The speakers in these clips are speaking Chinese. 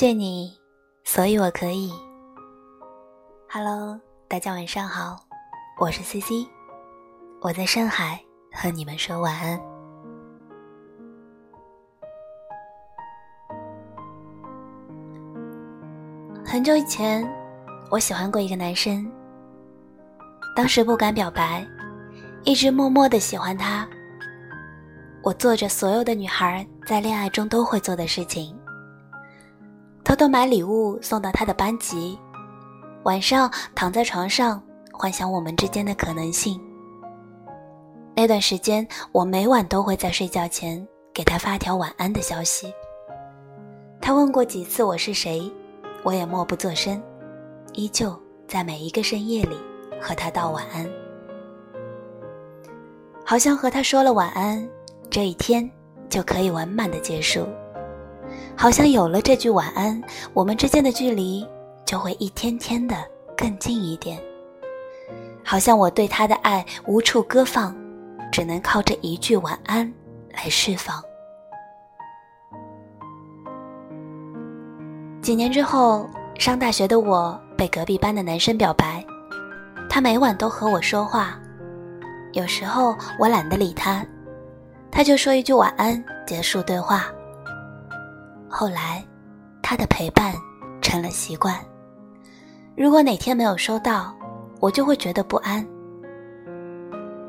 见你，所以我可以。Hello，大家晚上好，我是 CC，我在上海和你们说晚安。很久以前，我喜欢过一个男生，当时不敢表白，一直默默的喜欢他。我做着所有的女孩在恋爱中都会做的事情。偷偷买礼物送到他的班级，晚上躺在床上幻想我们之间的可能性。那段时间，我每晚都会在睡觉前给他发条晚安的消息。他问过几次我是谁，我也默不作声，依旧在每一个深夜里和他道晚安。好像和他说了晚安，这一天就可以完满的结束。好像有了这句晚安，我们之间的距离就会一天天的更近一点。好像我对他的爱无处搁放，只能靠这一句晚安来释放。几年之后，上大学的我被隔壁班的男生表白，他每晚都和我说话，有时候我懒得理他，他就说一句晚安结束对话。后来，他的陪伴成了习惯。如果哪天没有收到，我就会觉得不安。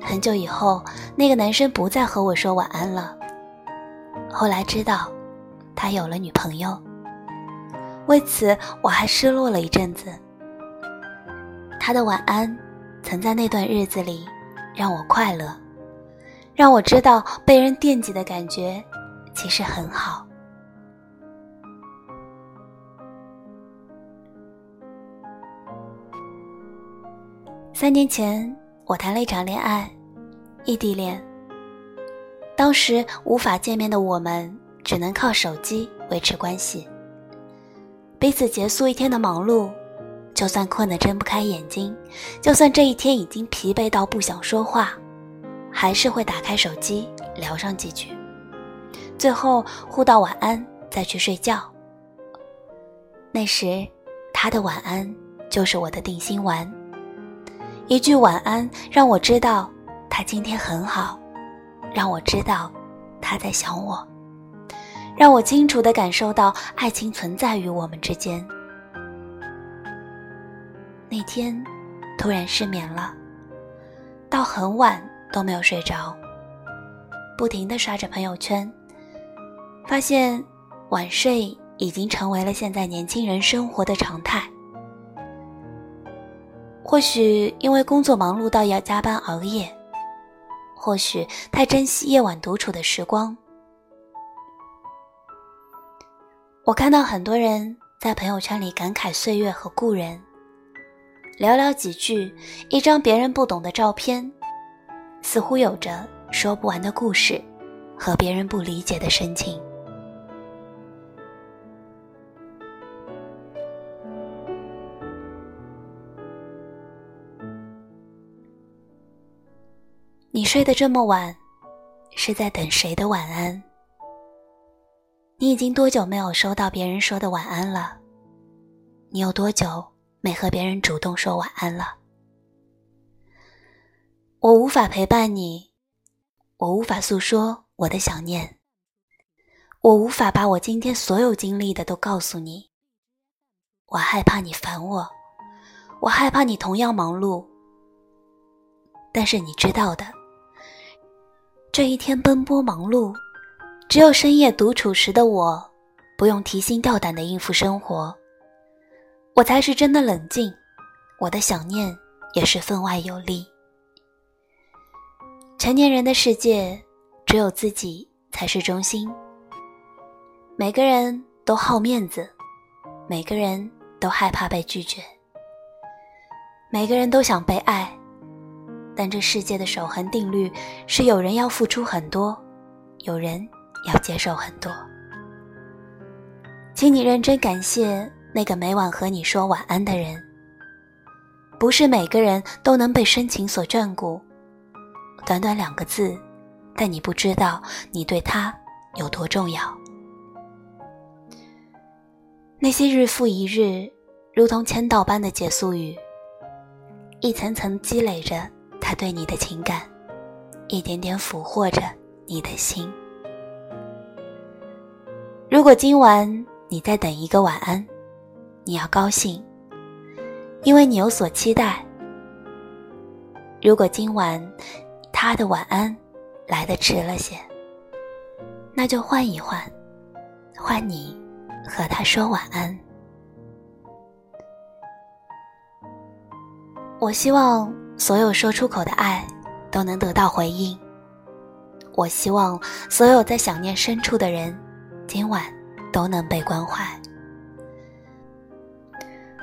很久以后，那个男生不再和我说晚安了。后来知道，他有了女朋友。为此，我还失落了一阵子。他的晚安，曾在那段日子里让我快乐，让我知道被人惦记的感觉其实很好。三年前，我谈了一场恋爱，异地恋。当时无法见面的我们，只能靠手机维持关系。彼此结束一天的忙碌，就算困得睁不开眼睛，就算这一天已经疲惫到不想说话，还是会打开手机聊上几句，最后互道晚安，再去睡觉。那时，他的晚安就是我的定心丸。一句晚安，让我知道他今天很好，让我知道他在想我，让我清楚地感受到爱情存在于我们之间。那天突然失眠了，到很晚都没有睡着，不停地刷着朋友圈，发现晚睡已经成为了现在年轻人生活的常态。或许因为工作忙碌到要加班熬夜，或许太珍惜夜晚独处的时光。我看到很多人在朋友圈里感慨岁月和故人，寥寥几句，一张别人不懂的照片，似乎有着说不完的故事和别人不理解的深情。你睡得这么晚，是在等谁的晚安？你已经多久没有收到别人说的晚安了？你有多久没和别人主动说晚安了？我无法陪伴你，我无法诉说我的想念，我无法把我今天所有经历的都告诉你。我害怕你烦我，我害怕你同样忙碌，但是你知道的。这一天奔波忙碌，只有深夜独处时的我，不用提心吊胆的应付生活，我才是真的冷静。我的想念也是分外有力。成年人的世界，只有自己才是中心。每个人都好面子，每个人都害怕被拒绝，每个人都想被爱。但这世界的守恒定律是：有人要付出很多，有人要接受很多。请你认真感谢那个每晚和你说晚安的人。不是每个人都能被深情所眷顾，短短两个字，但你不知道你对他有多重要。那些日复一日，如同签到般的结束语，一层层积累着他对你的情感，一点点俘获着你的心。如果今晚你在等一个晚安，你要高兴，因为你有所期待。如果今晚他的晚安来的迟了些，那就换一换，换你和他说晚安。我希望所有说出口的爱都能得到回应。我希望所有在想念深处的人。今晚都能被关怀。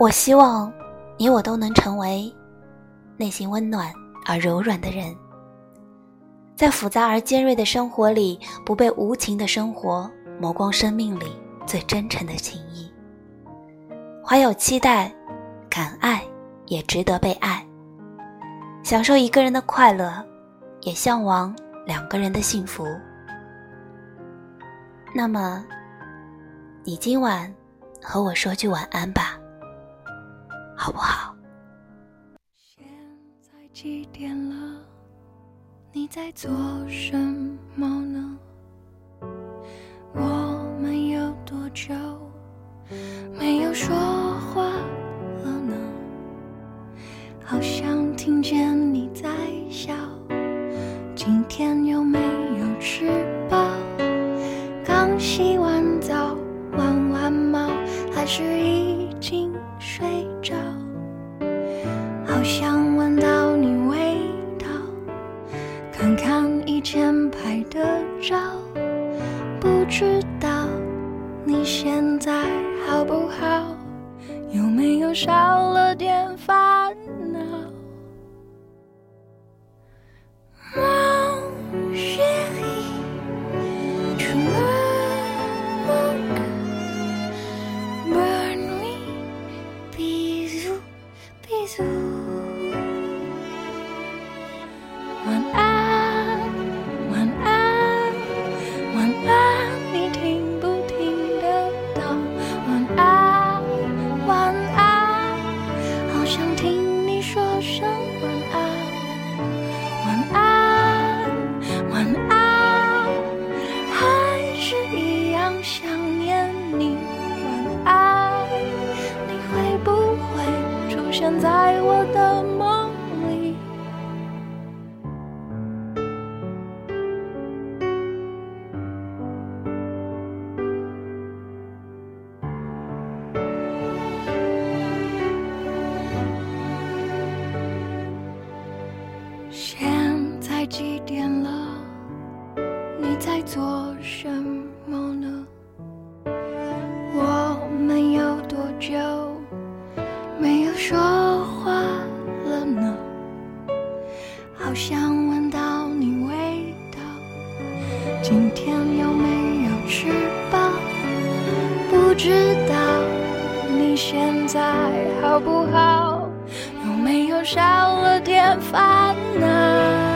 我希望你我都能成为内心温暖而柔软的人，在复杂而尖锐的生活里，不被无情的生活磨光生命里最真诚的情谊。怀有期待，敢爱，也值得被爱。享受一个人的快乐，也向往两个人的幸福。那么，你今晚和我说句晚安吧，好不好？现在几点了？你在做什么呢？我们有多久没有说话了呢？好像听见你在笑，今天有没有吃饱？刚洗完澡，玩完猫，还是已经睡着？好想闻到你味道，看看以前拍的照，不知道你现在好不好？有没有少了点烦恼？在好不好？有没有少了点烦恼？